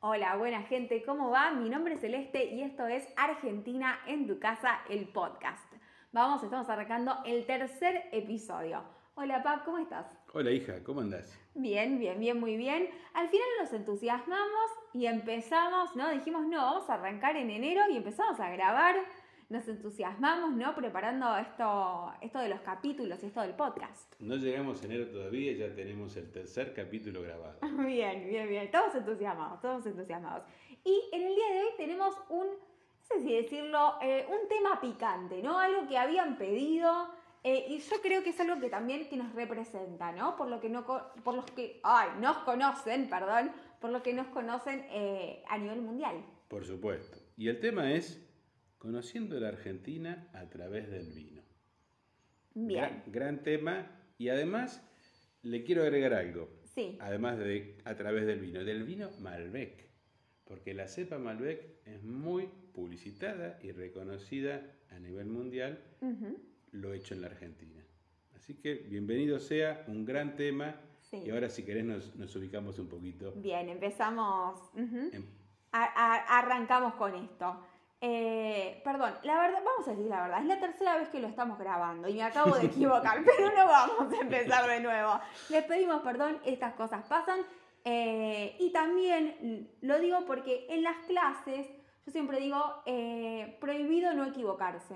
Hola, buena gente, ¿cómo va? Mi nombre es Celeste y esto es Argentina en tu casa, el podcast. Vamos, estamos arrancando el tercer episodio. Hola, Pap, ¿cómo estás? Hola, hija, ¿cómo andás? Bien, bien, bien, muy bien. Al final nos entusiasmamos y empezamos, ¿no? Dijimos, no, vamos a arrancar en enero y empezamos a grabar. Nos entusiasmamos, ¿no? Preparando esto, esto de los capítulos y esto del podcast. No llegamos a enero todavía, ya tenemos el tercer capítulo grabado. Bien, bien, bien. Todos entusiasmados, todos entusiasmados. Y en el día de hoy tenemos un, no sé si decirlo, eh, un tema picante, ¿no? Algo que habían pedido. eh, y yo creo que es algo que también que nos representa, ¿no? Por lo que no por los que ay, nos conocen, perdón, por lo que nos conocen eh, a nivel mundial. Por supuesto. Y el tema es Conociendo la Argentina a través del vino. Bien. Gran, gran tema. Y además, le quiero agregar algo. Sí. Además de a través del vino. Del vino Malbec. Porque la cepa Malbec es muy publicitada y reconocida a nivel mundial lo hecho en la Argentina. Así que bienvenido sea, un gran tema. Sí. Y ahora si querés nos, nos ubicamos un poquito. Bien, empezamos. ujú. en- A- a- arrancamos con esto. Eh, perdón, la verdad, vamos a decir la verdad, es la tercera vez que lo estamos grabando y me acabo de equivocar, pero no vamos a empezar de nuevo. Les pedimos perdón, estas cosas pasan. eh, y también mm, lo digo porque en las clases yo siempre digo, eh, prohibido no equivocarse.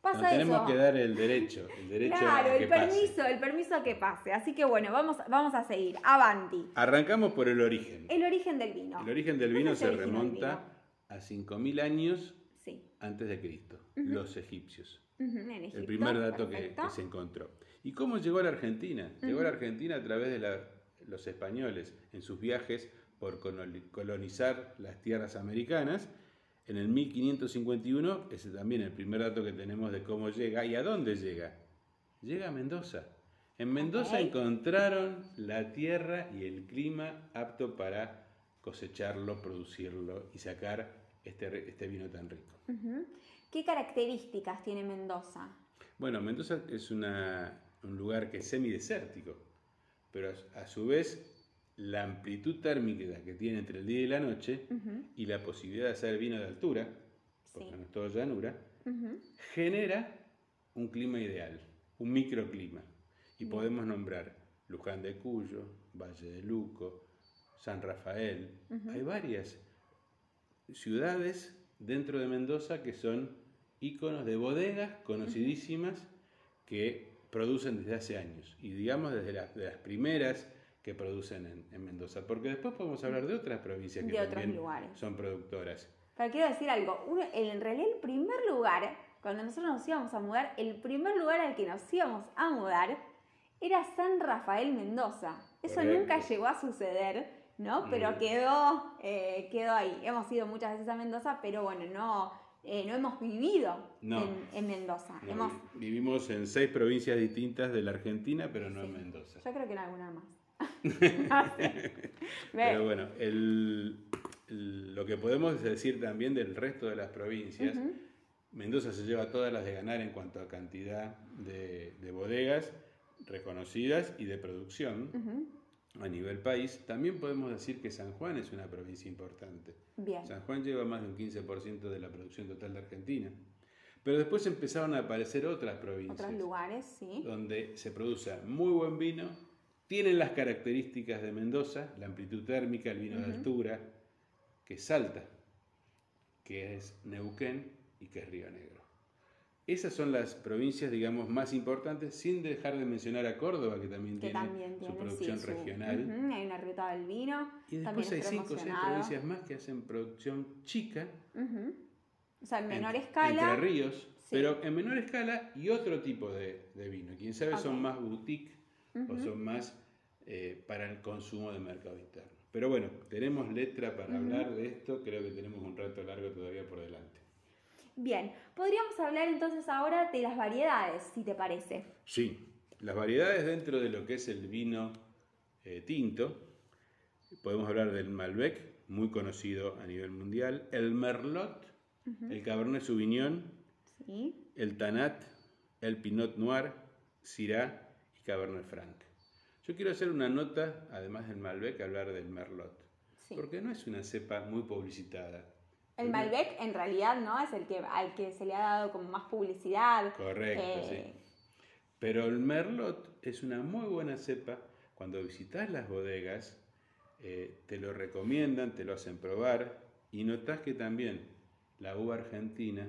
Pasa Nos tenemos eso. que dar el derecho, el derecho claro, a que el pase. permiso, el permiso a que pase. Así que bueno, vamos, vamos a seguir. Avanti. Arrancamos por el origen. El origen del vino. El origen del ¿Cuál vino se remonta a 5.000 años Sí. antes de Cristo, los egipcios. El primer dato que, se encontró. ¿Y cómo llegó a la Argentina? Llegó a la Argentina a través de la- los españoles en sus viajes por coloni- colonizar las tierras americanas. En el 1551, ese es también el primer dato que tenemos de cómo llega y a dónde llega. Llega a Mendoza. En Mendoza encontraron la tierra y el clima apto para cosecharlo, producirlo y sacar este, este vino tan rico. ¿Qué características tiene Mendoza? Bueno, Mendoza es una- un lugar que es semidesértico, pero a, a su vez la amplitud térmica que tiene entre el día y la noche Ujú, y la posibilidad de hacer vino de altura, porque Sí. no es todo llanura, ujú. genera un clima ideal, un microclima. Y Bien. podemos nombrar Luján de Cuyo, Valle de Luco, San Rafael. Hay varias ciudades dentro de Mendoza que son íconos de bodegas conocidísimas que producen desde hace años. Y digamos desde la- de las primeras que producen en, en Mendoza. Porque después podemos hablar de otras provincias que De también lugares. son productoras. Pero quiero decir algo, uno- en realidad el primer lugar, cuando nosotros nos íbamos a mudar, el primer lugar al que nos íbamos a mudar era San Rafael Mendoza. Eso Correcto. nunca llegó a suceder, ¿no? Pero Mm. quedó, eh, quedó ahí. Hemos ido muchas veces a Mendoza, pero bueno, no, eh, no hemos vivido No. en, en Mendoza. No, Hemos, vi- Vivimos en seis provincias distintas de la Argentina, pero no Sí. en Mendoza. yo creo que en alguna más. No sé. Pero bueno, el- el- lo que podemos decir también del resto de las provincias. Mendoza se lleva todas las de ganar en cuanto a cantidad de, de bodegas reconocidas y de producción Ujú. A nivel país. También podemos decir que San Juan es una provincia importante. Bien. San Juan lleva más de un 15% de la producción total de Argentina. Pero después empezaron a aparecer otras provincias Otros lugares, sí. donde se produce muy buen vino, tienen las características de Mendoza, la amplitud térmica, el vino de altura, que es Salta, que es Neuquén y que es Río Negro. Esas son las provincias, digamos, más importantes, sin dejar de mencionar a Córdoba, que también que tiene también su producción sí, su- regional. Hay una ruta del vino. Y también después hay cinco o seis provincias más que hacen producción chica. O sea, en menor en- escala. Entre ríos, Sí. pero en menor escala y otro tipo de, de vino. Quién sabe, Ok. son más boutique o son más eh, para el consumo de mercado interno. Pero bueno, tenemos letra para hablar de esto, creo que tenemos un rato largo todavía por delante. Bien, podríamos hablar entonces ahora de las variedades, si te parece. Sí, las variedades dentro de lo que es el vino eh, tinto, podemos hablar del Malbec, muy conocido a nivel mundial, el Merlot, el Cabernet Sauvignon, Sí. el Tanat, el Pinot Noir, Syrah y Cabernet Franc. Yo quiero hacer una nota, además del Malbec, hablar del Merlot. Sí. porque no es una cepa muy publicitada. El Malbec en realidad no es el que al que se le ha dado como más publicidad. Correcto, Eh, sí. Pero el Merlot es una muy buena cepa. Cuando visitas las bodegas, eh, te lo recomiendan, te lo hacen probar y notas que también la uva argentina,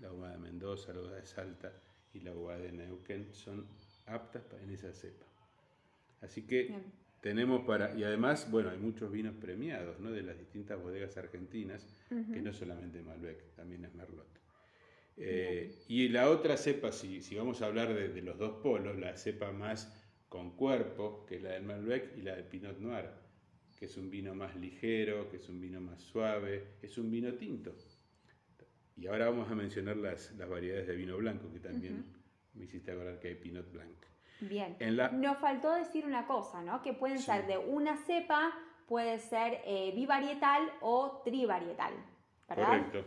la uva de Mendoza, la uva de Salta y la uva de Neuquén son aptas en esa cepa. Así que Bien. Tenemos para, y además, bueno, hay muchos vinos premiados, ¿no? De las distintas bodegas argentinas, que no solamente Malbec, también es Merlot. Eh, y la otra cepa, si, si vamos a hablar de, de los dos polos, la cepa más con cuerpo, que es la del Malbec, y la del Pinot Noir, que es un vino más ligero, que es un vino más suave, es un vino tinto. Y ahora vamos a mencionar las, las variedades de vino blanco, que también me hiciste acordar que hay Pinot Blanc. Bien. En la- Nos faltó decir una cosa, ¿no? Que pueden Sí. ser de una cepa, puede ser eh, bivarietal o trivarietal. ¿Verdad? Correcto.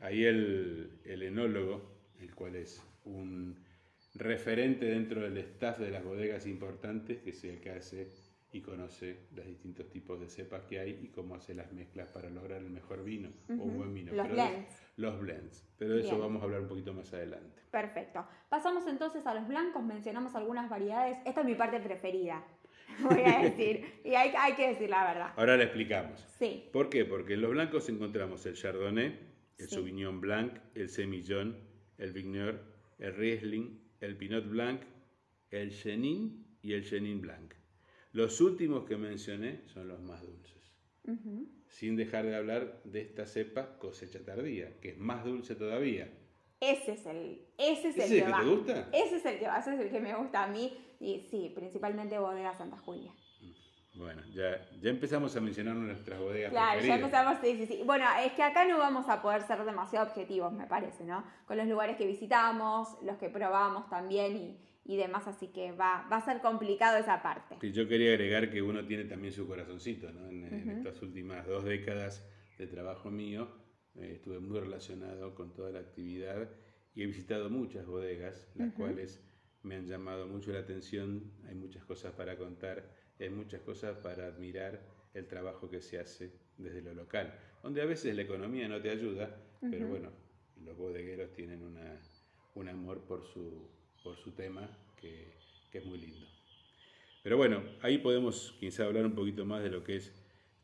Ahí el, el enólogo, el cual es un referente dentro del staff de las bodegas importantes, que es el que hace y conoce los distintos tipos de cepas que hay y cómo hace las mezclas para lograr el mejor vino o un buen vino. Los Pero blends. los blends. Pero de eso vamos a hablar un poquito más adelante. Perfecto. Pasamos entonces a los blancos, mencionamos algunas variedades. Esta es mi parte preferida, voy a decir. y hay, hay que decir la verdad. Ahora le explicamos. Sí. ¿Por qué? Porque en los blancos encontramos el Chardonnay, el Sí. Sauvignon Blanc, el Semillon, el Vigneur, el Riesling, el Pinot Blanc, el Chenin y el Chenin Blanc. Los últimos que mencioné son los más dulces. Sin dejar de hablar de esta cepa cosecha tardía, que es más dulce todavía. Ese es el, ese es ¿Ese el es que, el que va. te gusta? Ese es el que va, ese es el que me gusta a mí. Y sí, principalmente Bodega Santa Julia. Bueno, ya, ya empezamos a mencionar nuestras bodegas Claro, ya preferidas. empezamos, sí, sí, sí. Bueno, es que acá no vamos a poder ser demasiado objetivos, me parece, ¿no? Con los lugares que visitamos, los que probamos también y, y demás, así que va, va a ser complicado esa parte. Sí, yo quería agregar que uno tiene también su corazoncito, ¿no? En, en estas últimas dos décadas de trabajo mío, eh, estuve muy relacionado con toda la actividad y he visitado muchas bodegas, las cuales me han llamado mucho la atención, hay muchas cosas para contar, hay muchas cosas para admirar el trabajo que se hace desde lo local, donde a veces la economía no te ayuda, pero bueno, los bodegueros tienen una, un amor por su, por su tema que, que es muy lindo. Pero bueno, ahí podemos quizá hablar un poquito más de lo que es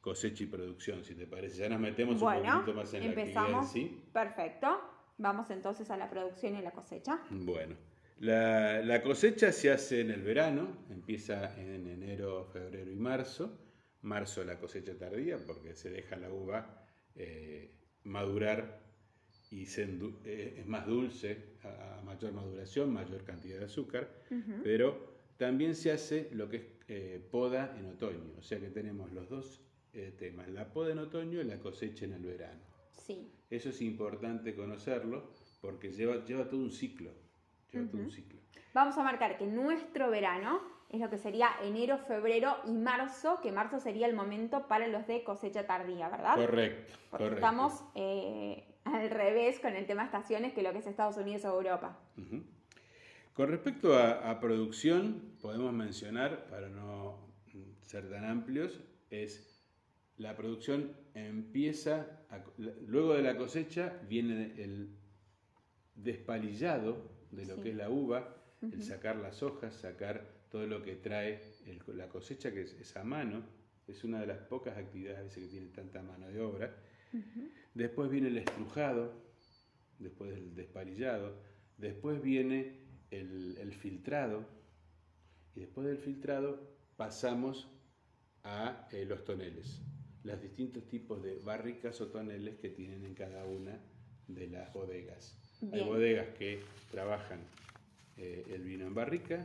cosecha y producción, si te parece. Ya nos metemos un Bueno, poquito más en la actividad empezamos. sí. Perfecto. Vamos entonces a la producción y la cosecha. Bueno, la, la cosecha se hace en el verano, empieza en enero, febrero y marzo. Marzo la cosecha tardía porque se deja la uva eh, madurar y se eh, es más dulce, a, a mayor maduración, mayor cantidad de azúcar, pero también se hace lo que es eh, poda en otoño, o sea que tenemos los dos eh, temas, la poda en otoño y la cosecha en el verano. Sí. Eso es importante conocerlo porque lleva, lleva todo un ciclo. Lleva todo un ciclo. Vamos a marcar que nuestro verano es lo que sería enero, febrero y marzo, que marzo sería el momento para los de cosecha tardía, ¿verdad? Correcto, Porque correcto. estamos eh, al revés con el tema estaciones que lo que es Estados Unidos o Europa. Con respecto a, a producción, podemos mencionar, para no ser tan amplios, es la producción empieza, a- luego de la cosecha viene el despalillado de lo Sí. que es la uva, el sacar las hojas, sacar todo lo que trae el- la cosecha, que es, es a mano, es una de las pocas actividades a veces que tiene tanta mano de obra. Después viene el estrujado, después del despalillado, después viene el, el filtrado, y después del filtrado pasamos a eh, los toneles, los distintos tipos de barricas o toneles que tienen en cada una de las bodegas. Hay bodegas que trabajan eh, el vino en barrica,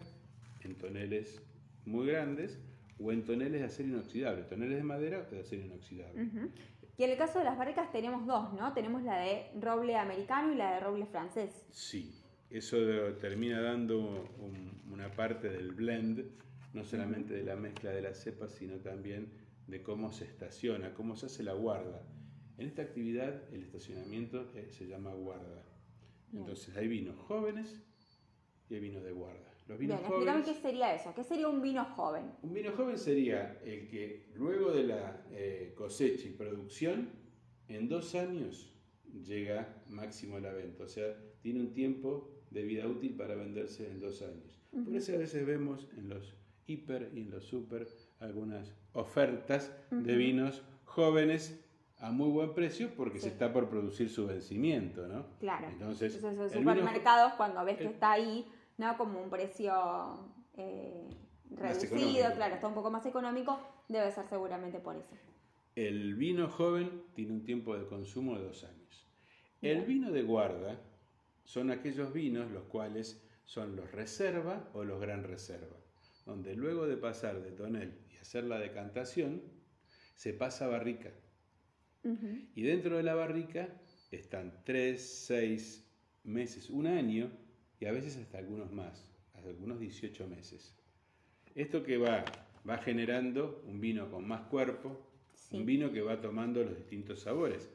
en toneles muy grandes o en toneles de acero inoxidable, toneles de madera o de acero inoxidable. Y en el caso de las barricas tenemos dos, ¿no? Tenemos la de roble americano y la de roble francés. Sí, eso termina dando un- una parte del blend, no solamente de la mezcla de las cepas, sino también de cómo se estaciona, cómo se hace la guarda. En esta actividad el estacionamiento eh, se llama guarda. Entonces hay vinos jóvenes y hay vinos de guarda. Los Bien, explícame qué sería eso. ¿Qué sería un vino joven? un vino joven sería el que luego de la eh, cosecha y producción, en dos años llega máximo a la venta. O sea, tiene un tiempo de vida útil para venderse en dos años. Por eso a veces vemos en los hiper y en los super algunas ofertas de vinos jóvenes a muy buen precio porque se está por producir su vencimiento, ¿no? Claro. Entonces, en los supermercados cuando ves que está ahí, ¿no? Como un precio eh, reducido, claro, está un poco más económico, debe ser seguramente por eso. El vino joven tiene un tiempo de consumo de dos años. El vino de guarda son aquellos vinos los cuales son los reserva o los gran reserva, donde luego de pasar de tonel y hacer la decantación, se pasa a barrica. Y dentro de la barrica están tres, seis meses, un año y a veces hasta algunos más, hasta algunos 18 meses. Esto que va, va generando un vino con más cuerpo, un vino que va tomando los distintos sabores,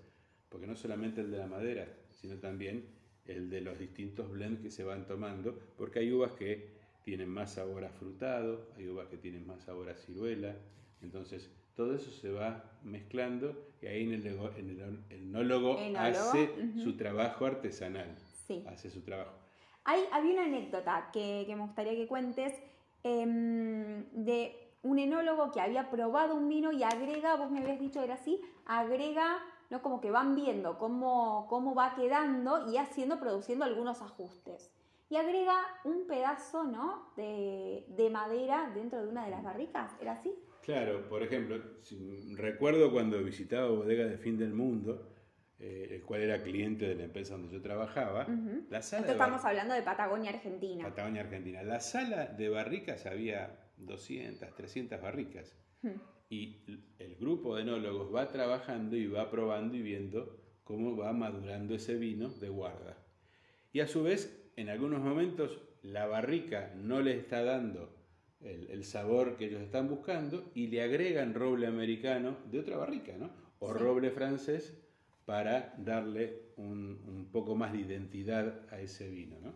porque no solamente el de la madera, sino también el de los distintos blends que se van tomando, porque hay uvas que tienen más sabor a frutado, hay uvas que tienen más sabor a ciruela, entonces todo eso se va mezclando y ahí en el, el, enólogo, hace su trabajo artesanal, hace su trabajo. Hay, había una anécdota que, me gustaría que cuentes em, de un enólogo que había probado un vino y agrega, vos me habías dicho era así, agrega, ¿no? Como que van viendo cómo, cómo va quedando y haciendo, produciendo algunos ajustes. Y agrega un pedazo, ¿no? De, madera dentro de una de las barricas, ¿era así? Claro, por ejemplo, recuerdo cuando visitaba Bodega de Fin del Mundo, eh, el cual era cliente de la empresa donde yo trabajaba. la sala estamos hablando de Patagonia, Argentina. Patagonia, Argentina. La sala de barricas había 200, 300 barricas. Hmm. Y el grupo de enólogos va trabajando y va probando y viendo cómo va madurando ese vino de guarda. Y a su vez, en algunos momentos, la barrica no le está dando el, sabor que ellos están buscando y le agregan roble americano de otra barrica, ¿no? O roble francés para darle un, poco más de identidad a ese vino, ¿no?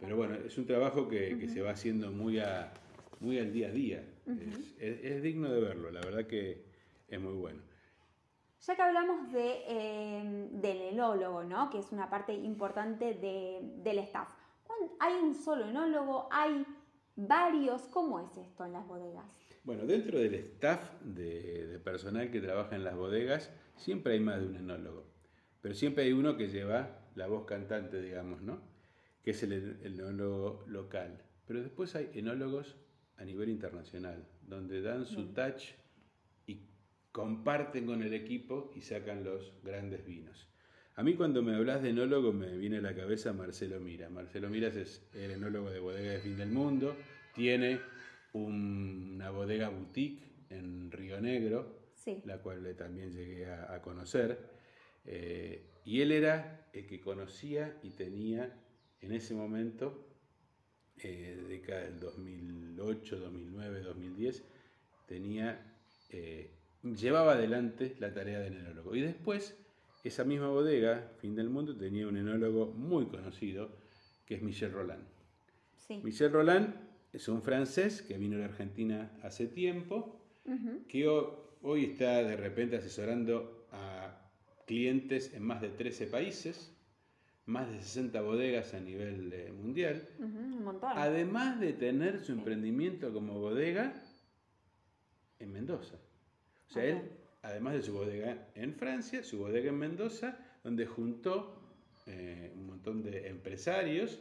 Pero bueno, es un trabajo que se va haciendo muy a, muy al día a día. es, digno de verlo, la verdad que es muy bueno. Ya que hablamos de, eh, del enólogo, ¿no? que es una parte importante del staff. ¿Hay un solo enólogo? ¿Hay varios? ¿Cómo es esto en las bodegas? Bueno, dentro del staff de, personal que trabaja en las bodegas, siempre hay más de un enólogo. Pero siempre hay uno que lleva la voz cantante, digamos, ¿no? Que es el, el enólogo local. Pero después hay enólogos a nivel internacional, donde dan su touch y comparten con el equipo y sacan los grandes vinos. A mí cuando me hablas de enólogo me viene a la cabeza Marcelo Mira. Marcelo Miras es el enólogo de Bodega de Fin del Mundo, tiene una bodega boutique en Río Negro, la cual también llegué a, conocer. Eh, y él era el que conocía y tenía en ese momento eh, década del 2008, 2009, 2010, tenía, eh, llevaba adelante la tarea del enólogo. Y después, esa misma bodega, Fin del Mundo, tenía un enólogo muy conocido, que es Michel Roland. Michel Roland es un francés que vino a la Argentina hace tiempo, que hoy está de repente asesorando a clientes en más de 13 países más de 60 bodegas a nivel mundial. Además de tener su emprendimiento como bodega en Mendoza. O sea, él, además de su bodega en Francia, su bodega en Mendoza, donde juntó eh, un montón de empresarios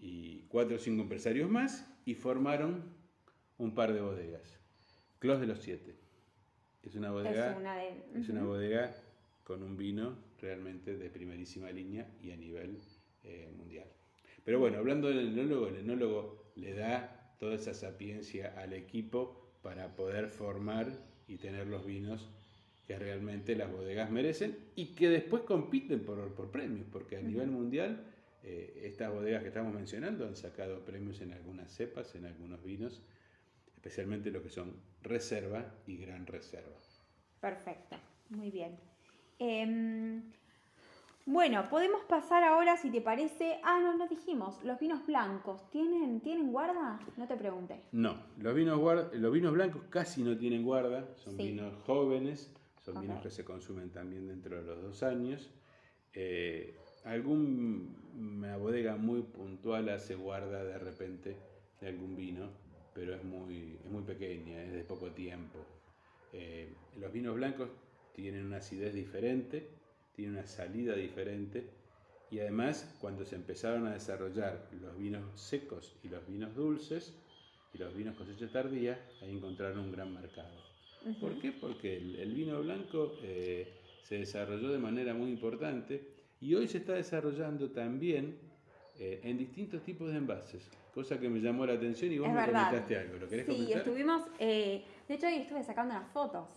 y cuatro o cinco empresarios más y formaron un par de bodegas. Clos de los Siete. Es una bodega, es una bodega con un vino realmente de primerísima línea y a nivel eh, mundial. Pero bueno, hablando del enólogo, el enólogo le da toda esa sapiencia al equipo para poder formar y tener los vinos que realmente las bodegas merecen y que después compiten por, por premios, porque a nivel mundial eh, estas bodegas que estamos mencionando han sacado premios en algunas cepas, en algunos vinos, especialmente lo que son reserva y gran reserva. Perfecto, muy bien. Em, bueno, podemos pasar ahora, si te parece. Ah, no, no dijimos. Los vinos blancos, ¿tienen, ¿tienen guarda? No te pregunté. No, los vinos, los vinos blancos casi no tienen guarda. Son vinos jóvenes, son vinos que se consumen también dentro de los dos años. Eh, alguna bodega muy puntual hace guarda de repente de algún vino, pero es muy, es muy pequeña, es de poco tiempo. Eh, los vinos blancos tienen una acidez diferente, tienen una salida diferente y además cuando se empezaron a desarrollar los vinos secos y los vinos dulces y los vinos cosecha tardía, ahí encontraron un gran mercado. ¿Por qué? Porque el, el vino blanco eh, se desarrolló de manera muy importante y hoy se está desarrollando también eh, en distintos tipos de envases, cosa que me llamó la atención y vos Es me verdad. comentaste algo. ¿Lo querés Sí, comentar? estuvimos, eh, de hecho hoy estuve sacando unas fotos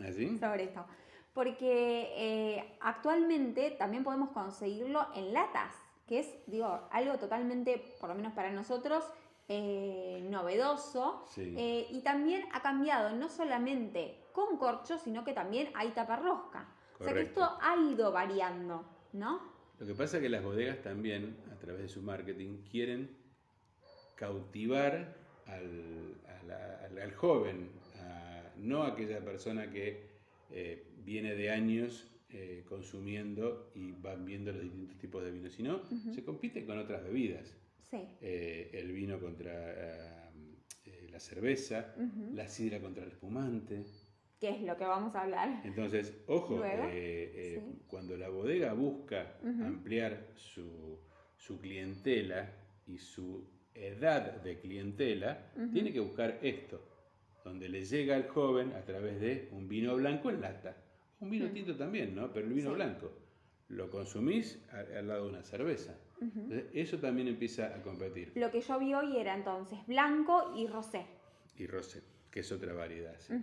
¿Así? sobre esto, porque eh, actualmente también podemos conseguirlo en latas, que es, digo, algo totalmente, por lo menos para nosotros, eh, novedoso. Sí. Eh, y también ha cambiado no solamente con corcho, sino que también hay taparrosca. O sea que Correcto. esto ha ido variando, ¿no? Lo que pasa es que las bodegas también, a través de su marketing, quieren cautivar al, al- al joven, a- no a aquella persona que eh, viene de años eh, consumiendo y van viendo los distintos tipos de vinos, sino se compite con otras bebidas. Sí. Eh, el vino contra eh, la cerveza, la sidra contra el espumante. Que es lo que vamos a hablar. Entonces, ojo, eh, eh, sí. cuando la bodega busca ampliar su, su clientela y su edad de clientela, tiene que buscar esto, donde le llega al joven a través de un vino blanco en lata. Un vino tinto también, ¿no? Pero el vino Sí. blanco lo consumís al lado de una cerveza. Entonces, eso también empieza a competir. Lo que yo vi hoy era entonces blanco y rosé. Y rosé, que es otra variedad. sí.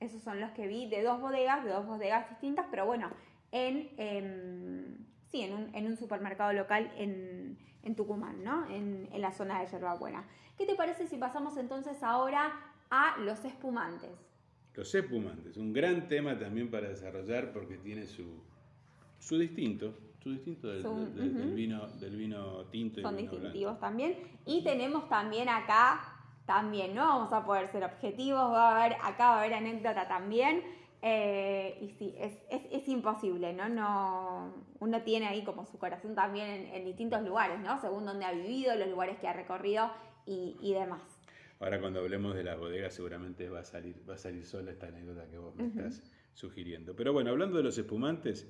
Esos son los que vi de dos bodegas, de dos bodegas distintas, pero bueno, en, em, sí, en, un, en un supermercado local en, en Tucumán, ¿no? En, en la zona de Yerbabuena. ¿Qué te parece si pasamos entonces ahora a los espumantes? Los espumantes, un gran tema también para desarrollar porque tiene su, su distinto, su distinto del, Su- del- del- del vino, del vino tinto y Son vino distintivos también. Y tenemos también acá, también, ¿no? Vamos a poder ser objetivos, va a haber, acá va a haber anécdota también. eh, y sí, es, es, es imposible, ¿no? no Uno tiene ahí como su corazón también en, en distintos lugares, ¿no? Según donde ha vivido, los lugares que ha recorrido y, y demás. Ahora cuando hablemos de la bodega seguramente va a salir, va a salir sola esta anécdota que vos me estás sugiriendo. Pero bueno, hablando de los espumantes,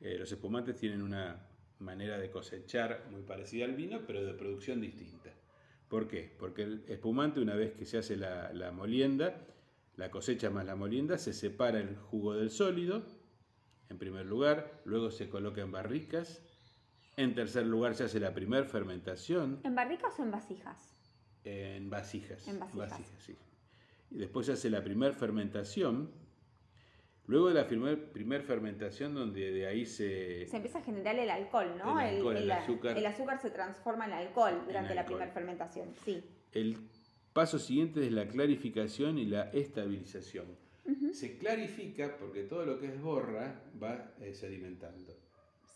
eh, los espumantes tienen una manera de cosechar muy parecida al vino, pero de producción distinta. ¿Por qué? Porque el espumante, una vez que se hace la, la molienda, la cosecha más la molienda, se separa el jugo del sólido, en primer lugar, luego se coloca en barricas, en tercer lugar se hace la primer fermentación, ¿En barricas o en vasijas? en vasijas. En vasijas. sí. Y después se hace la primer fermentación. Luego de la primer, primer fermentación, donde de ahí se... Se empieza a generar el alcohol, ¿no? El alcohol, el azúcar. el azúcar se transforma en alcohol durante la alcohol. primera fermentación, sí. El paso siguiente es la clarificación y la estabilización. Se clarifica porque todo lo que es borra va eh, sedimentando.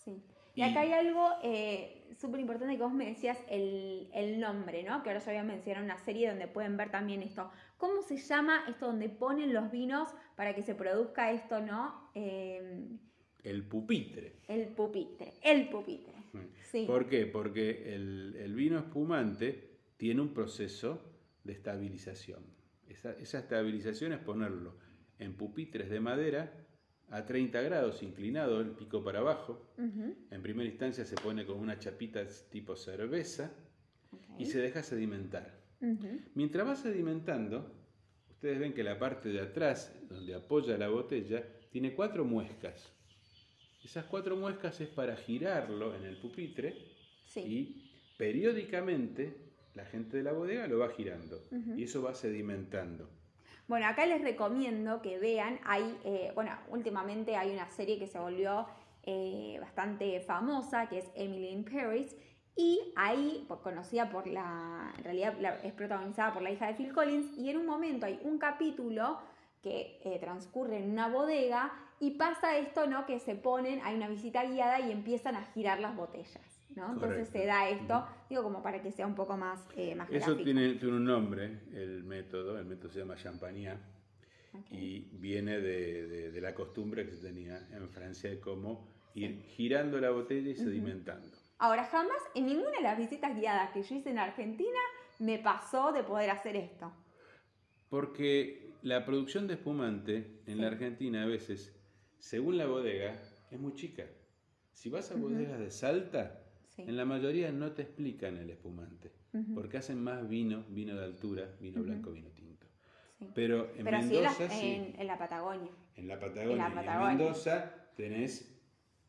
Sí. Y, Y- acá hay algo eh, súper importante que vos me decías, el, el nombre, ¿no? Que ahora yo había mencionado una serie donde pueden ver también esto. ¿Cómo se llama esto donde ponen los vinos para que se produzca esto, ¿no? Eh, El pupitre. el pupitre. El pupitre. Sí. ¿Por qué? Porque el, el vino espumante tiene un proceso de estabilización. Esa, esa estabilización es ponerlo en pupitres de madera a 30 grados, inclinado el pico para abajo. En primera instancia se pone con una chapita tipo cerveza y se deja sedimentar. Mientras va sedimentando, ustedes ven que la parte de atrás, donde apoya la botella, tiene cuatro muescas. Esas cuatro muescas es para girarlo en el pupitre Sí. y periódicamente la gente de la bodega lo va girando y eso va sedimentando. Bueno, acá les recomiendo que vean, hay, eh, bueno, últimamente hay una serie que se volvió eh, bastante famosa, que es Emily in Paris, y ahí, conocida por la, en realidad la- es protagonizada por la hija de Phil Collins, y en un momento hay un capítulo que eh, transcurre en una bodega y pasa esto, ¿no? Que se ponen, hay una visita guiada y empiezan a girar las botellas, ¿no? Entonces se da esto, digo, como para que sea un poco más, eh, más Eso gráfico. tiene, tiene un nombre, el método, el método se llama champagnat y viene de, de- de la costumbre que se tenía en Francia de cómo ir girando la botella y sedimentando. Ahora, jamás en ninguna de las visitas guiadas que yo hice en Argentina me pasó de poder hacer esto. Porque la producción de espumante en la. Argentina a veces, según la bodega, es muy chica. Si vas a bodegas de Salta, Sí. en la mayoría no te explican el espumante, porque hacen más vino, vino de altura, vino blanco, vino tinto. Sí. Pero en Pero sí en la, Mendoza, en- en la Patagonia. en la Patagonia, en la y en Patagonia. Mendoza tenés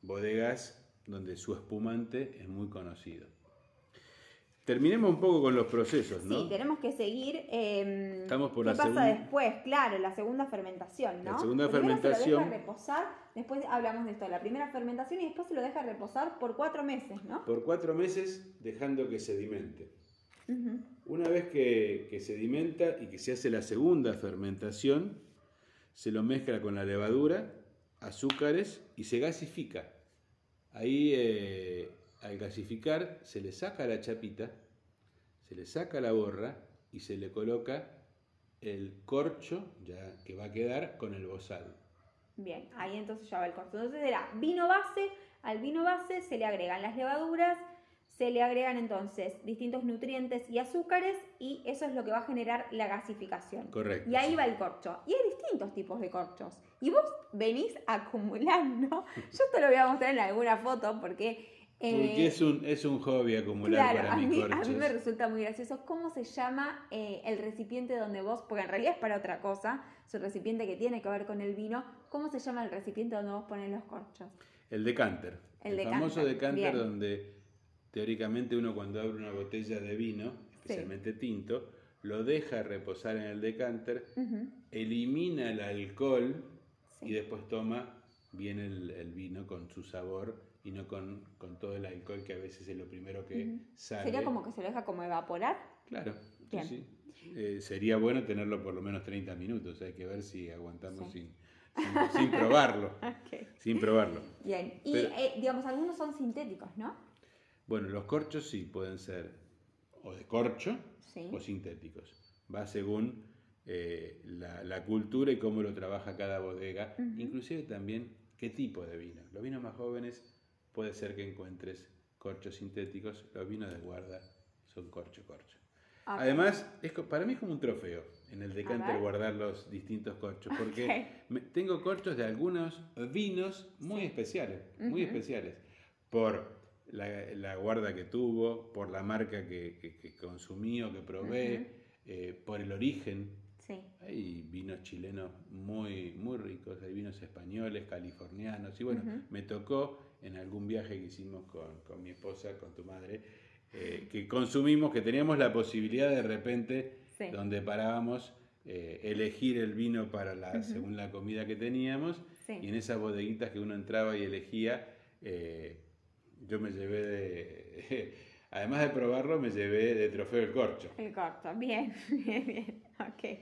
bodegas donde su espumante es muy conocido. Terminemos un poco con los procesos, ¿no? Sí, tenemos que seguir. eh, Estamos por ¿Qué la pasa segunda- después? Claro, la segunda fermentación, ¿no? La segunda Primero Se fermentación. lo deja reposar, después hablamos de esto, la primera fermentación y después se lo deja reposar por cuatro meses, ¿no? Por cuatro meses dejando que sedimente. Ujú. Una vez que, que sedimenta y que se hace la segunda fermentación, se lo mezcla con la levadura, azúcares y se gasifica. Ahí eh, al gasificar se le saca la chapita, se le saca la borra y se le coloca el corcho ya que va a quedar con el bozal. Bien, ahí entonces ya va el corto. Entonces era vino base, al vino base se le agregan las levaduras, se le agregan entonces distintos nutrientes y azúcares y eso es lo que va a generar la gasificación. Correcto. Y ahí sí. va el corcho. Y hay distintos tipos de corchos. Y vos venís acumulando. Yo te lo voy a mostrar en alguna foto porque... eh, Porque es un, es un hobby acumular Claro, para a mí, a corchos. mí me resulta muy gracioso cómo se llama eh, el recipiente donde vos, porque en realidad es para otra cosa, es un recipiente que tiene que ver con el vino, ¿cómo se llama el recipiente donde vos pones los corchos? El decanter. El famoso decanter, decanter bien. donde teóricamente uno cuando abre una botella de vino, especialmente tinto, lo deja reposar en el decanter, elimina el alcohol sí. y después toma bien el, el vino con su sabor y no con, con todo el alcohol que a veces es lo primero que sale. Sería como que se lo deja como evaporar. Claro, Bien. sí. Eh, sería bueno tenerlo por lo menos 30 minutos, hay que ver si aguantamos Sí. sin, sin, sin probarlo. Sin probarlo. Bien. Y Pero- eh, digamos, algunos son sintéticos, ¿no? Bueno, los corchos sí pueden ser o de corcho Sí. o sintéticos. Va según eh, la, la cultura y cómo lo trabaja cada bodega, Ujú. inclusive también qué tipo de vino. Los vinos más jóvenes puede ser que encuentres corchos sintéticos, los vinos de guarda son corcho corcho. Además, es, para mí es como un trofeo en el decanter guardar los distintos corchos, porque me- tengo corchos de algunos vinos muy Sí. especiales, muy especiales, por la, la guarda que tuvo, por la marca que, que- que consumí o que probé, Ujú. eh, por el origen. Sí. Hay vinos chilenos muy, muy ricos, hay vinos españoles, californianos, y bueno, Ujú. me tocó en algún viaje que hicimos con, con mi esposa, con tu madre, eh, que consumimos, que teníamos la posibilidad de repente, Sí. donde parábamos, eh, elegir el vino para la, según la comida que teníamos, Sí. y en esas bodeguitas que uno entraba y elegía, eh, yo me llevé de, además de probarlo, me llevé de trofeo el corcho. El corto. Bien, bien, bien. Ok.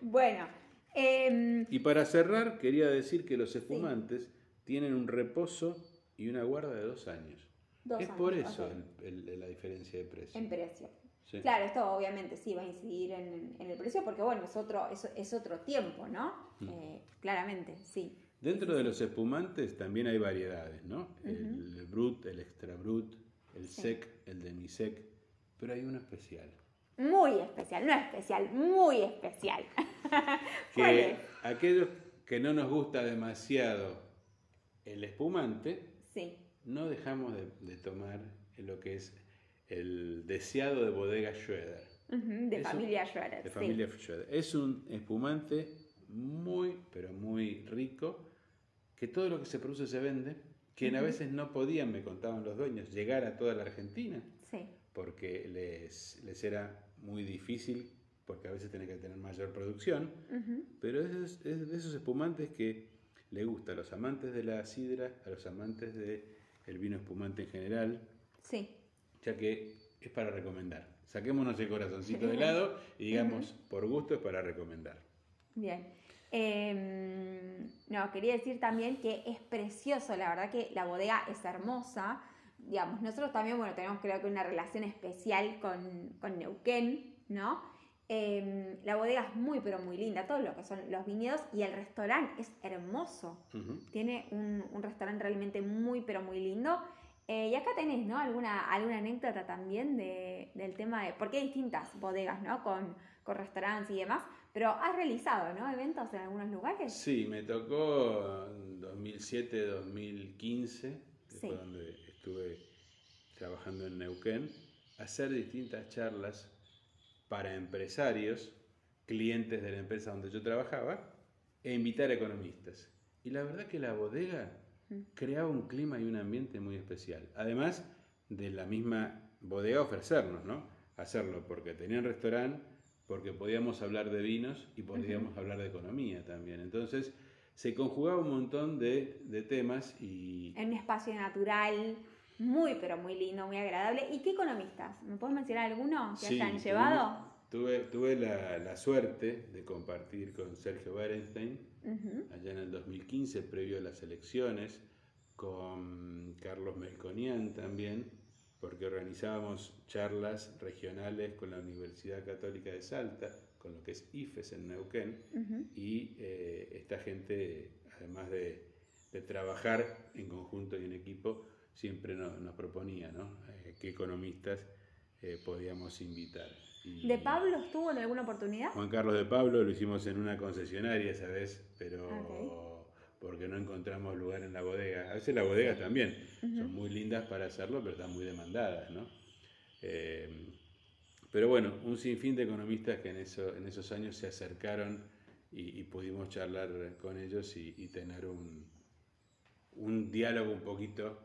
Bueno. em, Y para cerrar, quería decir que los espumantes tienen un reposo y una guarda de dos años. Dos es por eso el- el- la diferencia de precio. en precio. Sí. Claro, esto obviamente sí va a incidir en, en el precio porque, bueno, es otro, es, es otro tiempo, ¿no? Mm. Eh, claramente, sí. Dentro de los espumantes también hay variedades, ¿no? El brut, el extra brut, el Sí. sec, el demisec, pero hay uno especial. Muy especial, no especial, muy especial. ¿Cuál Que es? aquellos que no nos gusta demasiado el espumante, Sí. no dejamos de, de tomar lo que es el deseado de bodega Schroeder. Ujú, de Eso- familia Schroeder. De sí. familia Schroeder. Es un espumante muy, pero muy rico, que todo lo que se produce se vende, que a veces no podían, me contaban los dueños, llegar a toda la Argentina, Sí. porque les, les era muy difícil, porque a veces tenés que tener mayor producción, pero es, es de esos espumantes que le gusta a los amantes de la sidra, a los amantes del vino espumante en general, Sí. ya que es para recomendar. Saquémonos el corazoncito de lado y digamos, por gusto es para recomendar. Bien. Em, no, quería decir también que es precioso, la verdad que la bodega es hermosa. Digamos, nosotros también, bueno, tenemos creo que una relación especial con, con Neuquén, ¿no? Em, la bodega es muy, pero muy linda, todo lo que son los viñedos y el restaurante es hermoso. Tiene un, un restaurante realmente muy, pero muy lindo. Eh, y acá tenés, ¿no? Alguna, alguna anécdota también de, del tema de. Porque hay distintas bodegas, ¿no? Con, con restaurantes y demás. Pero has realizado, ¿no? Eventos en algunos lugares. Sí, me tocó en 2007, 2015, que Sí. fue donde estuve trabajando en Neuquén, hacer distintas charlas para empresarios, clientes de la empresa donde yo trabajaba, e invitar a economistas. Y la verdad que la bodega Mm. creaba un clima y un ambiente muy especial. Además de la misma bodega ofrecernos, ¿no? Hacerlo porque tenían restaurante, porque podíamos hablar de vinos y podíamos hablar de economía también. Entonces se conjugaba un montón de, de temas y En un espacio natural, muy, pero muy lindo, muy agradable. ¿Y qué economistas? ¿Me puedes mencionar alguno que Sí, hayan llevado? Tuve, tuve la, la suerte de compartir con Sergio Berenstein allá en el 2015, previo a las elecciones, con Carlos Melconian también, porque organizábamos charlas regionales con la Universidad Católica de Salta, con lo que es IFES en Neuquén, y eh, esta gente, además de, de trabajar en conjunto y en equipo, siempre nos, nos proponía ¿no? Eh, qué economistas eh, podíamos invitar. Y- ¿De Pablo estuvo en alguna oportunidad? Juan Carlos de Pablo lo hicimos en una concesionaria esa vez, pero Ok. Porque no encontramos lugar en la bodega. A veces las bodegas también Ujú. son muy lindas para hacerlo, pero están muy demandadas, ¿no? Eh, pero bueno, un sinfín de economistas que en, eso, en esos años se acercaron y, y pudimos charlar con ellos y, y tener un, un diálogo un poquito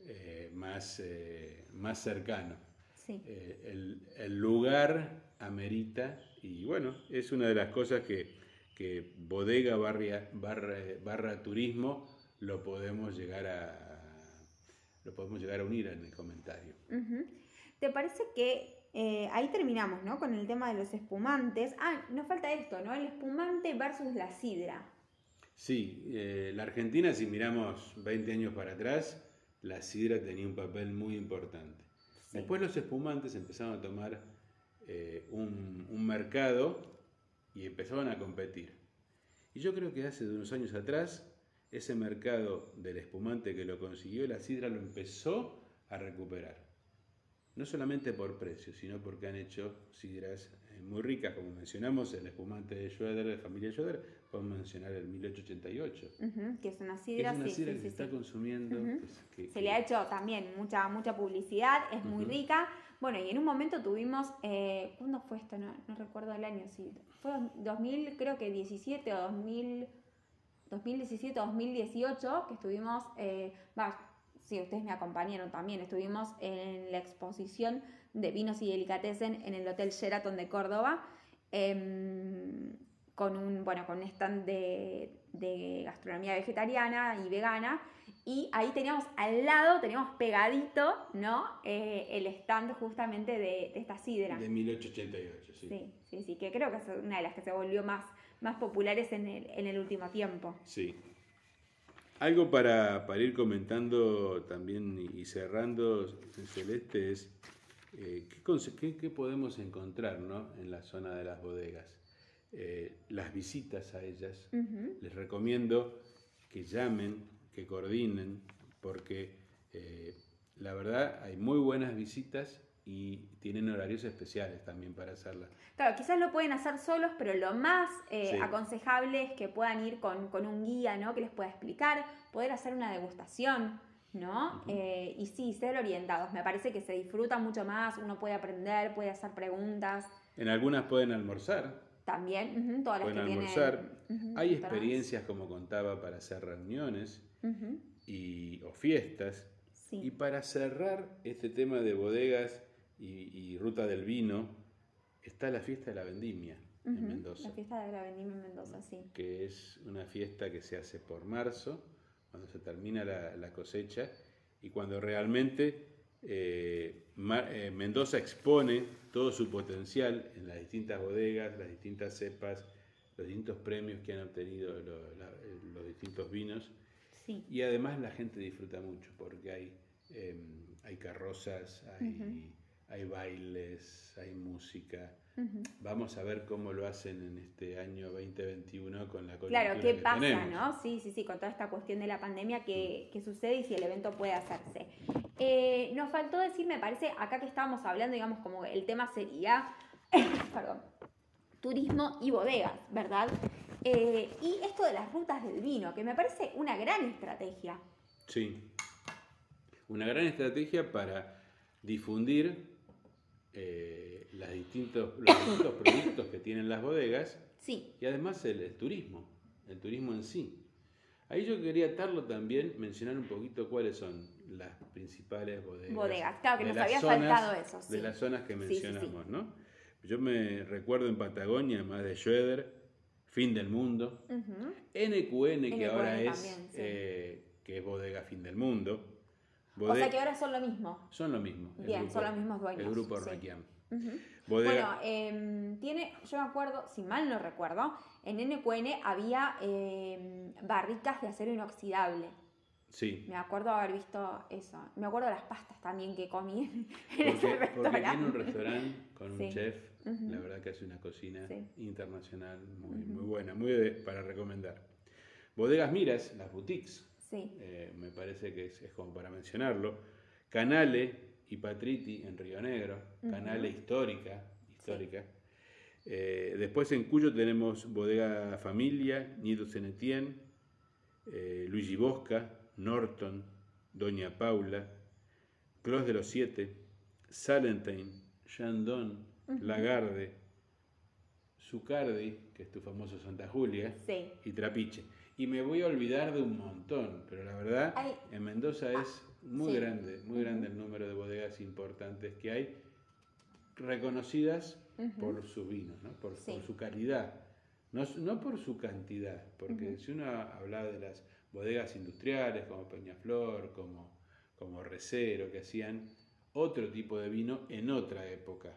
eh, más, eh, más cercano. Sí. Eh, el, el lugar amerita y bueno, es una de las cosas que, que bodega barria, barra, barra turismo lo podemos llegar a lo podemos llegar a unir en el comentario. ¿Te parece que eh, ahí terminamos, ¿no? Con el tema de los espumantes. Ah, nos falta esto, ¿no? El espumante versus la sidra. Sí, eh, la Argentina, si miramos 20 años para atrás, la sidra tenía un papel muy importante. Sí. Después los espumantes empezaron a tomar eh, un, un mercado y empezaban a competir. Y yo creo que hace de unos años atrás, ese mercado del espumante que lo consiguió, la sidra lo empezó a recuperar. No solamente por precio, sino porque han hecho sidras eh, muy ricas, como mencionamos, el espumante de Schroeder, de familia Schroeder, podemos mencionar el 1888. Ujú, que es una que sidra, es una sí, sidra sí, que sí, se está consumiendo. Ujú. que es- que- Se que- le ha hecho también mucha, mucha publicidad, es muy Ujú. rica. Bueno, y en un momento tuvimos, eh, ¿cuándo fue esto? No, no recuerdo el año, sí. Fue 2000, creo que 17 o 2000, 2017 o 2018, que estuvimos, eh, va, sí, ustedes me acompañaron también, estuvimos en la exposición de vinos y delicatessen en el Hotel Sheraton de Córdoba, em, con un, bueno, con un stand de, de gastronomía vegetariana y vegana, y ahí teníamos al lado, teníamos pegadito, ¿no? Eh, el stand justamente de, de esta sidra. De 1888, sí. Sí, sí, sí, que creo que es una de las que se volvió más, más populares en el, en el último tiempo. Sí. Algo para, para ir comentando también y- cerrando, Celeste, es eh, ¿qué, conse- qué- qué podemos encontrar ¿no? en la zona de las bodegas. Eh, las visitas a ellas. Les recomiendo que llamen, que coordinen, porque eh, la verdad hay muy buenas visitas y tienen horarios especiales también para hacerlas. Claro, quizás lo pueden hacer solos, pero lo más eh, Sí. aconsejable es que puedan ir con, con un guía, ¿no? Que les pueda explicar, poder hacer una degustación, ¿no? Eh, y sí, ser orientados. Me parece que se disfruta mucho más, uno puede aprender, puede hacer preguntas. En algunas pueden almorzar, También, todas las pueden que almorzar. tienen. ujú, Hay experiencias, como contaba, para hacer reuniones y, o fiestas. Sí. Y para cerrar este tema de bodegas y, y ruta del vino, está la fiesta de la vendimia en Mendoza, La fiesta de la vendimia en Mendoza, sí. que es una fiesta que se hace por marzo, cuando se termina la, la cosecha y cuando realmente eh, eh, Mendoza expone todo su potencial en las distintas bodegas, las distintas cepas, los distintos premios que han obtenido la- los distintos vinos. Sí. Y además la gente disfruta mucho porque hay, eh, hay carrozas, hay, hay bailes, hay música. Vamos a ver cómo lo hacen en este año 2021 con la Claro, ¿qué pasa, no? Sí, sí, sí, con toda esta cuestión de la pandemia, ¿qué, mm. sucede y si el evento puede hacerse? Eh, nos faltó decir, me parece, acá que estábamos hablando, digamos, como el tema sería, perdón, turismo y bodegas, ¿verdad? Eh, y esto de las rutas del vino, que me parece una gran estrategia. Sí, una gran estrategia para difundir eh, los distintos productos que tienen las bodegas sí. y además el, turismo, el turismo en sí. Ahí yo quería atarlo también, mencionar un poquito cuáles son las principales bodegas. Bodegas, claro que nos había faltado eso. De las zonas que mencionamos, ¿no? Yo me recuerdo en Patagonia, más de Schroeder, Fin del Mundo, NQN, que ahora es, eh, que es Bodega Fin del Mundo, o sea que ahora son lo mismo. Son lo mismo. Bien, son los mismos dueños. El grupo Rakiam. Bueno, em, tiene, yo me acuerdo, si mal no recuerdo, en NQN había em, barricas de acero inoxidable. Sí. Me acuerdo haber visto eso. Me acuerdo de las pastas también que comí en, porque, ese restaurante. Porque tiene un restaurante con un chef, la verdad que hace una cocina internacional muy, muy buena, muy para recomendar. Bodegas Miras, las boutiques, eh, me parece que es, como para mencionarlo. Canale y Patriti en Río Negro, Canale histórica, histórica. Eh, después en Cuyo tenemos Bodega Familia, Nido Senetien, eh, Luigi Bosca, Norton, Doña Paula, Clos de los Siete, Salentine, Chandon, Lagarde, Zucardi, que es tu famoso Santa Julia, y Trapiche. Y me voy a olvidar de un montón, pero la verdad, en Mendoza es muy grande, muy grande el número de bodegas importantes que hay, reconocidas por sus vinos, ¿no? por, su calidad, no, no, por su cantidad, porque si uno habla de las bodegas industriales como Peñaflor, como, como Recero, que hacían otro tipo de vino en otra época.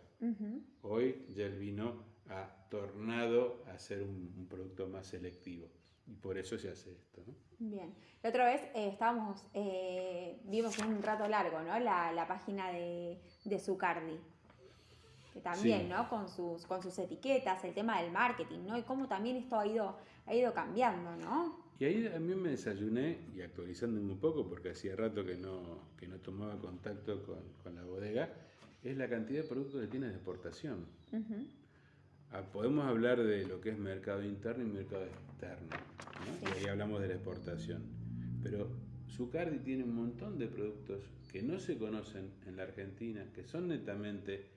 Hoy ya el vino ha tornado a ser un producto más selectivo. Y por eso se hace esto, ¿no? Bien. La otra vez eh, estábamos, eh, vimos un rato largo, ¿no? La, página de, de Zucardi. Que también, ¿no? Con sus, con sus etiquetas, el tema del marketing, ¿no? Y cómo también esto ha ido, ha ido cambiando, ¿no? Y ahí también me desayuné, y actualizándome un poco, porque hacía rato que no, que no tomaba contacto con, con la bodega, es la cantidad de productos que tiene de exportación. Ah, podemos hablar de lo que es mercado interno y mercado externo, y ahí hablamos de la exportación. Pero Zucardi tiene un montón de productos que no se conocen en la Argentina, que son netamente,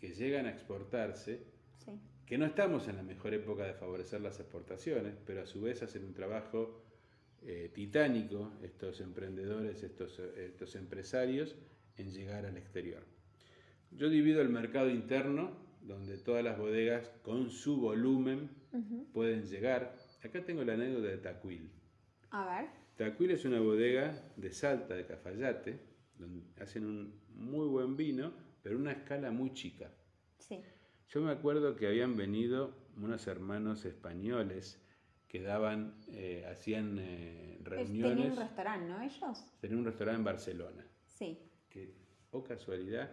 que llegan a exportarse, que no estamos en la mejor época de favorecer las exportaciones, pero a su vez hacen un trabajo eh, titánico estos emprendedores, estos, estos empresarios, en llegar al exterior. Yo divido el mercado interno donde todas las bodegas con su volumen pueden llegar. Acá tengo la anécdota de Tacuil. A ver. Tacuil es una bodega de Salta, de Cafayate, donde hacen un muy buen vino, pero una escala muy chica. Sí. Yo me acuerdo que habían venido unos hermanos españoles que daban, eh, hacían eh, reuniones. Tenían un restaurante, ¿no? Ellos. Tenían un restaurante en Barcelona. Sí. Que, o oh casualidad,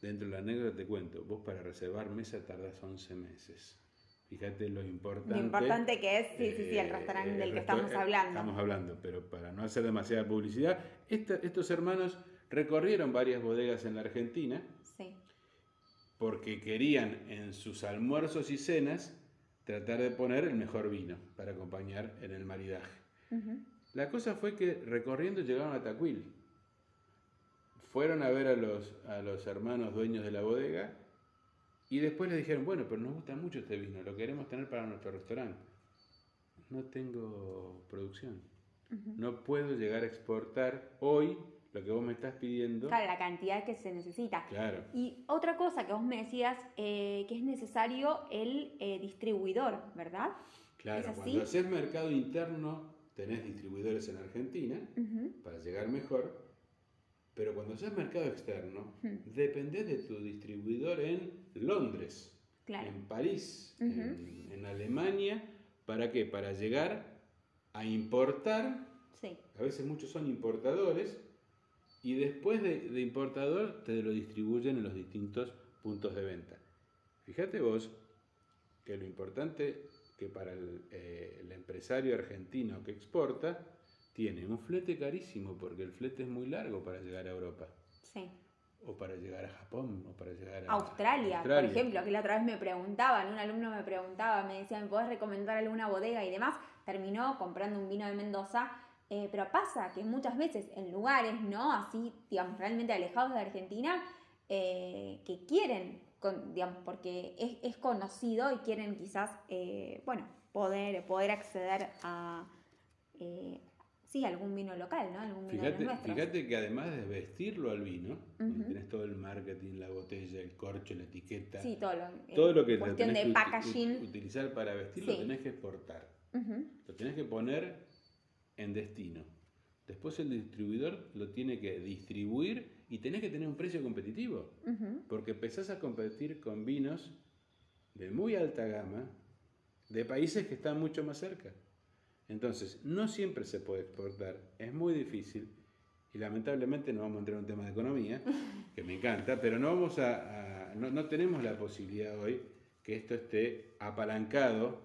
Dentro de la anécdota te cuento, vos para reservar mesa tardás 11 meses. Fíjate lo importante. Lo importante que es, sí, sí, sí, el eh, restaurante del que estamos hablando. Estamos hablando, pero para no hacer demasiada publicidad, estos hermanos recorrieron varias bodegas en la Argentina. Sí. Porque querían en sus almuerzos y cenas tratar de poner el mejor vino para acompañar en el maridaje. La cosa fue que recorriendo llegaron a Tacuil fueron a ver a los, a los hermanos dueños de la bodega y después les dijeron, bueno, pero nos gusta mucho este vino, lo queremos tener para nuestro restaurante. No tengo producción. No puedo llegar a exportar hoy lo que vos me estás pidiendo. Claro, la cantidad que se necesita. Claro. Y otra cosa que vos me decías, eh, que es necesario el eh, distribuidor, ¿verdad? Claro, cuando haces mercado interno, tenés distribuidores en Argentina para llegar mejor pero cuando haces mercado externo, hmm. depende de tu distribuidor en Londres, en París, en, Alemania. ¿Para qué? Para llegar a importar. A veces muchos son importadores y después de, de importador te lo distribuyen en los distintos puntos de venta. Fíjate vos que lo importante que para el, eh, el empresario argentino que exporta tiene un flete carísimo porque el flete es muy largo para llegar a Europa Sí. o para llegar a Japón o para llegar a Australia, por Australia. ejemplo, que la otra vez me preguntaban, un alumno me preguntaba, me decía, ¿me podés recomendar alguna bodega y demás? Terminó comprando un vino de Mendoza, eh, pero pasa que muchas veces en lugares, ¿no? Así, digamos, realmente alejados de Argentina, eh, que quieren, con- digamos, porque es, es conocido y quieren quizás, eh, bueno, poder, poder acceder a, eh, sí, algún vino local, ¿no? Algún vino Fíjate, nuestros. fíjate que además de vestirlo al vino, Ujú. tenés todo el marketing, la botella, el corcho, la etiqueta, Sí, todo lo, eh, todo lo que cuestión tenés de que packaging. utilizar para vestir lo Sí. tenés que exportar. Lo tenés que poner en destino. Después el distribuidor lo tiene que distribuir y tenés que tener un precio competitivo. Porque empezás a competir con vinos de muy alta gama de países que están mucho más cerca. Entonces, no siempre se puede exportar, es muy difícil y lamentablemente no vamos a entrar en un tema de economía, que me encanta, pero no vamos a, a- no, no tenemos la posibilidad hoy que esto esté apalancado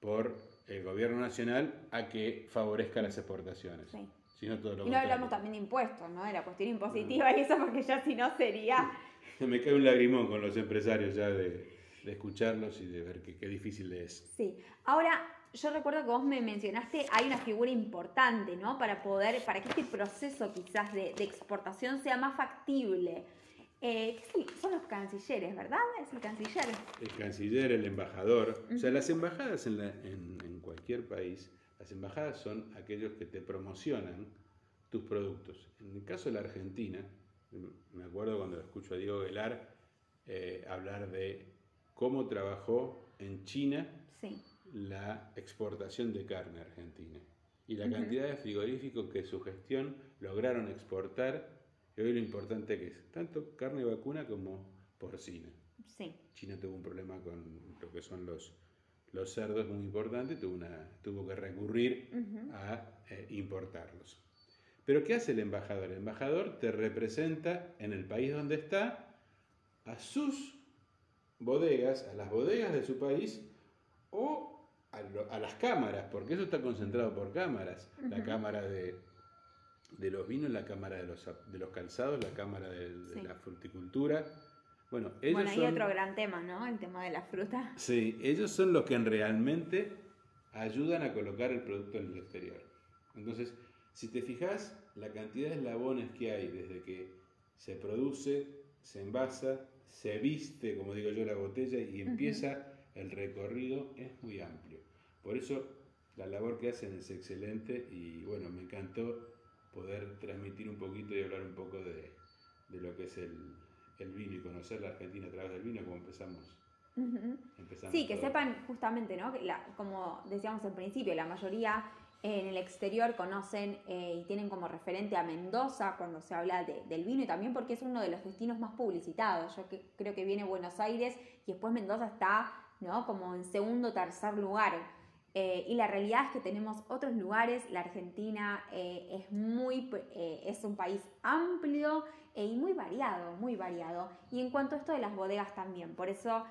por el gobierno nacional a que favorezca las exportaciones. Sí. Sino todo lo Y no contrario. hablamos también de impuestos, ¿no? De la cuestión impositiva y eso porque ya si no sería... Me cae un lagrimón con los empresarios ya de, de escucharlos y de ver qué difícil es. Sí. Ahora, yo recuerdo que vos me mencionaste, hay una figura importante, ¿no? Para poder, para que este proceso quizás de, de exportación sea más factible. Eh, ¿qué es el- son los cancilleres, ¿verdad? Es el canciller. El canciller, el embajador. O sea, las embajadas en, la- en- en cualquier país, las embajadas son aquellos que te promocionan tus productos. En el caso de la Argentina, me acuerdo cuando escucho a Diego Velar eh, hablar de cómo trabajó en China Sí. La exportación de carne argentina y la cantidad de frigoríficos que su gestión lograron exportar y hoy lo importante que es tanto carne vacuna como porcina. Sí. China tuvo un problema con lo que son los, los cerdos muy importante, tuvo, una, tuvo que recurrir a eh, importarlos. Pero ¿qué hace el embajador? El embajador te representa en el país donde está a sus bodegas, a las bodegas de su país o a, lo- a las cámaras, porque eso está concentrado por cámaras. La cámara de, de los vinos, la cámara de los, de los calzados, la cámara de, de Sí. la fruticultura. Bueno, ellos Bueno, hay son- otro gran tema, ¿no? El tema de la fruta. Sí, ellos son los que realmente ayudan a colocar el producto en el exterior. Entonces, si te fijas, la cantidad de eslabones que hay desde que se produce, se envasa, se viste, como digo yo, la botella y empieza el recorrido es muy amplio. Por eso la labor que hacen es excelente y bueno, me encantó poder transmitir un poquito y hablar un poco de, de lo que es el, el vino y conocer la Argentina a través del vino, como empezamos. Empezamos Sí, que todo. sepan justamente, ¿no? Que la- como decíamos al principio, la mayoría en el exterior conocen eh, y tienen como referente a Mendoza cuando se habla de- del vino y también porque es uno de los destinos más publicitados. Yo que- creo que viene Buenos Aires y después Mendoza está, ¿no? Como en segundo o tercer lugar. Eh, y la realidad es que tenemos otros lugares. La Argentina eh, es muy, eh, es un país amplio y muy variado, muy variado. Y en cuanto a esto de las bodegas también. Por eso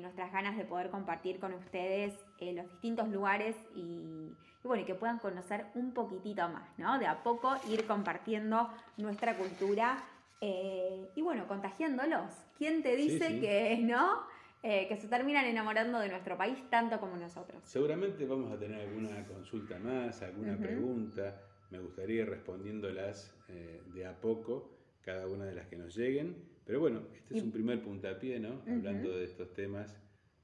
nuestras ganas de poder compartir con ustedes los distintos lugares y, y bueno, que puedan conocer un poquitito más, ¿no? De a poco ir compartiendo nuestra cultura y bueno, contagiándolos. ¿Quién te Sí, dice sí. que no? Eh, que se terminan enamorando de nuestro país tanto como nosotros. Seguramente vamos a tener alguna consulta más, alguna Ujú. pregunta. Me gustaría ir respondiéndolas eh, de a poco, cada una de las que nos lleguen. Pero bueno, este es un primer puntapié, ¿no? Hablando de estos temas,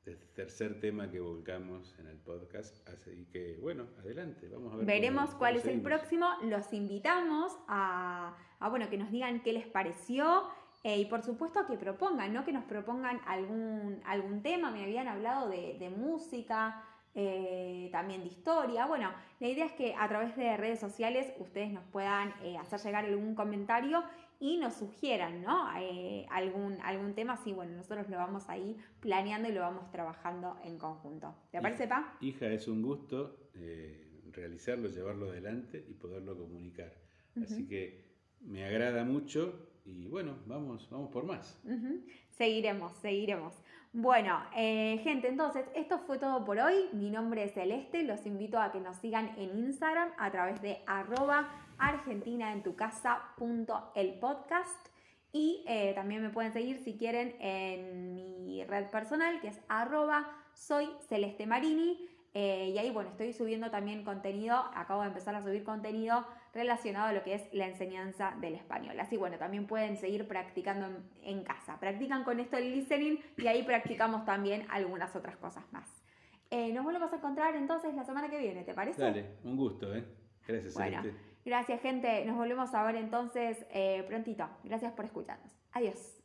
de este tercer tema que volcamos en el podcast. Así que, bueno, adelante, vamos a ver. Veremos cómo- cuál cómo es el seguimos. próximo. Los invitamos a, a, bueno, que nos digan qué les pareció. Eh, y por supuesto que propongan, ¿no? Que nos propongan algún, algún tema. Me habían hablado de, de música, eh, también de historia. Bueno, la idea es que a través de redes sociales ustedes nos puedan eh, hacer llegar algún comentario y nos sugieran, ¿no? Algún, algún tema. Sí, bueno, nosotros lo vamos ahí planeando y lo vamos trabajando en conjunto. ¿Te parece, Pa? Hija, es un gusto realizarlo, llevarlo adelante y poderlo comunicar. Así que me agrada mucho y bueno, vamos, vamos por más. Seguiremos, seguiremos. Bueno, eh, gente, entonces esto fue todo por hoy. Mi nombre es Celeste. Los invito a que nos sigan en Instagram a través de arroba argentinaentucasa.elpodcast y eh, también me pueden seguir si quieren en mi red personal que es arroba soy Celeste Marini. Eh, y ahí, bueno, estoy subiendo también contenido, acabo de empezar a subir contenido relacionado a lo que es la enseñanza del español. Así, bueno, también pueden seguir practicando en, casa. Practican con esto el listening y ahí practicamos también algunas otras cosas más. Eh, nos volvemos a encontrar entonces la semana que viene, ¿te parece? Dale, un gusto, ¿eh? Gracias, bueno, Gracias, gente. Nos volvemos a ver entonces eh, prontito. Gracias por escucharnos. Adiós.